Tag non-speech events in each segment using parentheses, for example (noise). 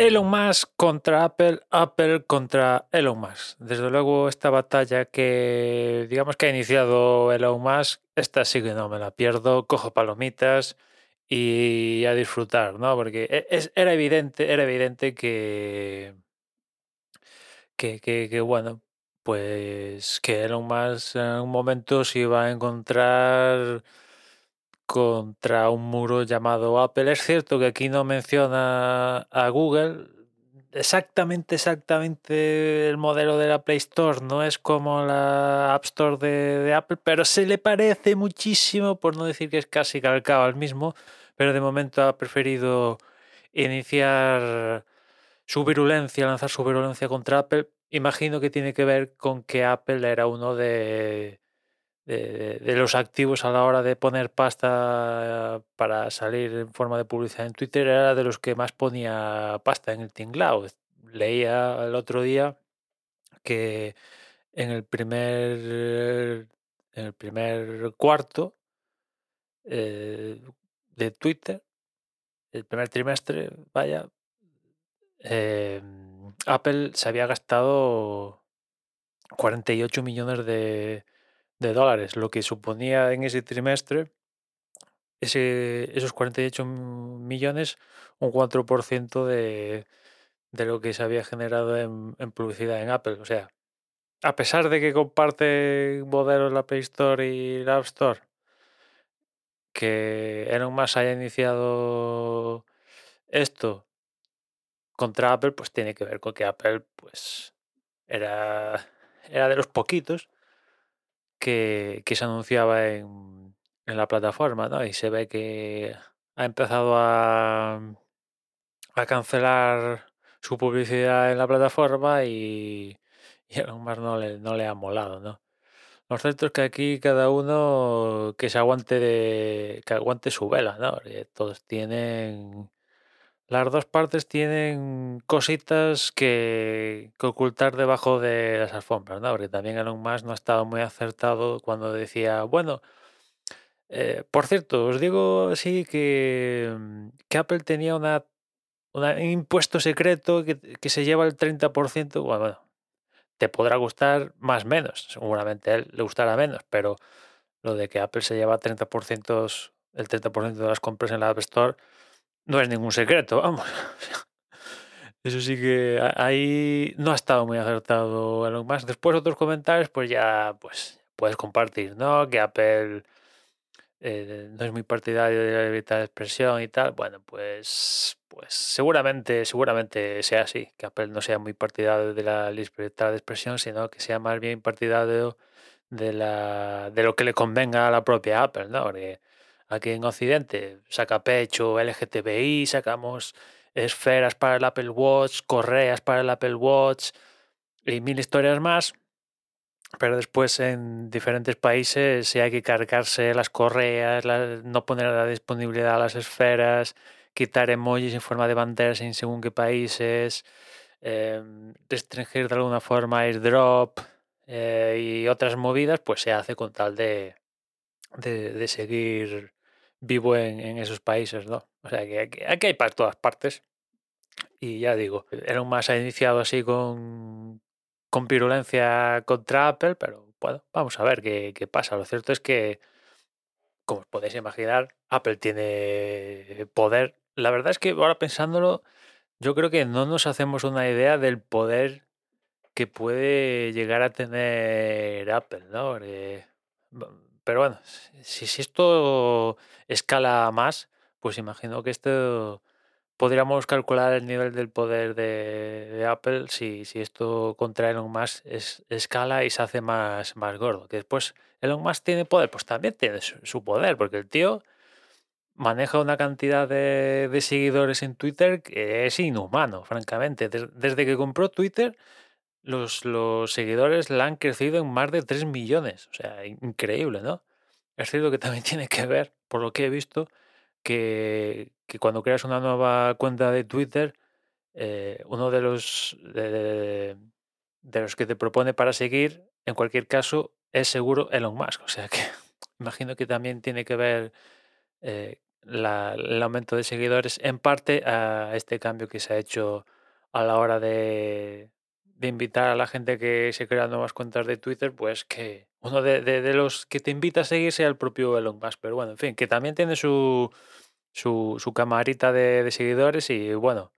Elon Musk contra Apple, Apple contra Elon Musk. Desde luego esta batalla que digamos que ha iniciado Elon Musk, esta sí que no me la pierdo, cojo palomitas y a disfrutar, ¿no? Porque e, era evidente, era evidente que, que, que, que bueno, pues que Elon Musk en un momento se iba a encontrar contra un muro llamado Apple. Es cierto que aquí no menciona a Google. Exactamente, exactamente el modelo de la Play Store no es como la App Store de, Apple, pero se le parece muchísimo, por no decir que es casi calcado al mismo, pero de momento ha preferido iniciar su virulencia, lanzar su virulencia contra Apple. Imagino que tiene que ver con que Apple era uno de, de, los activos a la hora de poner pasta para salir en forma de publicidad en Twitter era de los que más ponía pasta en el tinglao. Leía el otro día que en el primer en el primer cuarto eh, de Twitter, el primer trimestre, vaya, em, Apple se había gastado 48 millones de, de dólares, lo que suponía en ese trimestre ese, esos 48 millones, un 4% de, de lo que se había generado en, publicidad en Apple. O sea, a pesar de que comparte modelos la Play Store y la App Store, que Elon Musk haya iniciado esto contra Apple, pues tiene que ver con que Apple pues era, era de los poquitos que, se anunciaba en, en, la plataforma, ¿no? Y se ve que ha empezado a, a cancelar su publicidad en la plataforma y, (laughs) y a mejor no le, no le ha molado, ¿no? Lo cierto es que aquí cada uno que se aguante de, que aguante su vela, ¿no? todos tienen las dos partes tienen cositas que, ocultar debajo de las alfombras, ¿no? Porque también Elon Musk no ha estado muy acertado cuando decía, bueno, eh, por cierto, os digo que, mm, que Apple tenía una, un impuesto secreto que, se lleva el 30%. Bueno, bueno, te podrá gustar más menos, seguramente a él le gustará menos, pero lo de que Apple se lleva 30%, el 30% de las compras en la App Store no es ningún secreto, vamos. Eso sí que ahí no ha estado muy acertado Elon Musk. Después otros comentarios, pues ya pues puedes compartir, ¿no? Que Apple eh, no es muy partidario de la libertad de expresión y tal. Bueno, pues, pues seguramente, seguramente sea así, que Apple no sea muy partidario de la libertad de expresión, sino que sea más bien partidario de la de lo que le convenga a la propia Apple, ¿no? Aquí en Occidente saca pecho LGTBI, sacamos esferas para el Apple Watch, correas para el Apple Watch y mil historias más. Pero después en diferentes países si hay que cargarse las correas, no poner a la disponibilidad las esferas, quitar emojis en forma de banderas en según qué países, em, restringir de alguna forma airdrop eh, y otras movidas, pues se hace con tal de, de seguir vivo en, esos países, ¿no? O sea, que aquí, hay para todas partes. Y ya digo, Elon Musk ha iniciado así con, con virulencia contra Apple, pero bueno, vamos a ver qué, qué pasa. Lo cierto es que, como os podéis imaginar, Apple tiene poder. La verdad es que ahora pensándolo, yo creo que no nos hacemos una idea del poder que puede llegar a tener Apple, ¿no? Pero bueno, si, esto escala más, pues imagino que esto podríamos calcular el nivel del poder de, Apple si, si, esto contra Elon Musk es, escala y se hace más, más gordo. Que después Elon Musk tiene poder, pues también tiene su, poder, porque el tío maneja una cantidad de, de, seguidores en Twitter que es inhumano, francamente. desde que compró Twitter, los, los seguidores la han crecido en más de 3 millones. O sea, increíble, ¿no? Es cierto que también (laughs) tiene que ver, por lo que he visto, que, cuando creas una nueva cuenta de Twitter, eh, uno de los, de, los que te propone para seguir, en cualquier caso, es seguro Elon Musk. O sea que (laughs) imagino que también tiene que ver eh, el aumento de seguidores en parte a este cambio que se ha hecho a la hora de, de invitar a la gente que se crea nuevas cuentas de Twitter, pues que uno de, de- los que te invita a seguir sea el propio Elon Musk. Pero bueno, en fin, que también tiene su, su, su camarita de, de seguidores y bueno,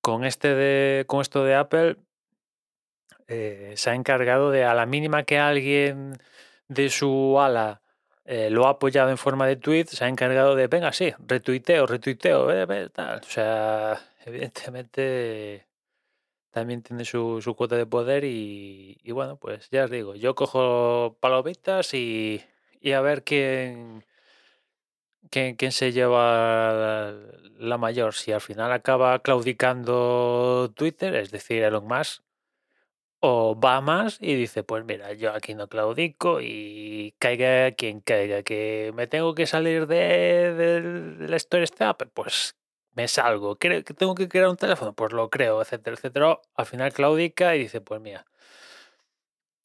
con, este de, con esto de Apple eh, se ha encargado de a la mínima que alguien de su ala eh, lo ha apoyado en forma de tweet, se ha encargado de, venga, sí, retuiteo, retuiteo, eh, tal. O sea, (laughs) evidentemente también tiene su, su cuota de poder y, bueno, pues ya os digo, yo cojo palomitas y, y a ver quién, quién, quién se lleva la, mayor. Si al final acaba claudicando Twitter, es decir, Elon Musk, o va más y dice, pues mira, yo aquí no claudico y caiga quien caiga, que me tengo que salir de, de, la historia esta pues me salgo. ¿Cre- que tengo que crear un teléfono? Pues lo creo, etcétera, etcétera. Al final claudica y dice, pues mira,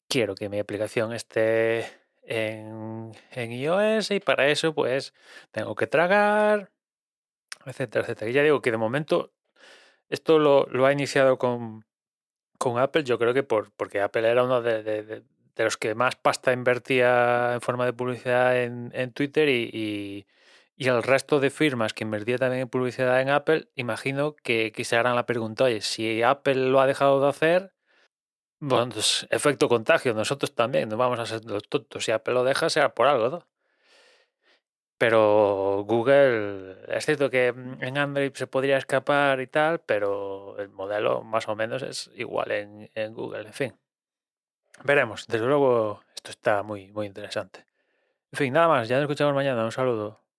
quiero que mi aplicación esté en, en iOS y para eso pues tengo que tragar, etcétera, etcétera. Y ya digo que de momento esto lo, lo ha iniciado con, con Apple, yo creo que por, porque Apple era uno de, de- de- de los que más pasta invertía en forma de publicidad en, en Twitter y, y- y el resto de firmas que invertía también en publicidad en Apple, imagino que, que se harán la pregunta, oye, si Apple lo ha dejado de hacer, bueno, pues, efecto contagio, nosotros también, no vamos a ser los tontos, si Apple lo deja será por algo, ¿no? Pero Google, es cierto que mm, en Android se podría escapar y tal, pero el modelo más o menos es igual en, en Google, en fin. Veremos, desde luego esto está muy, muy interesante. En fin, nada más, ya nos escuchamos mañana, un saludo.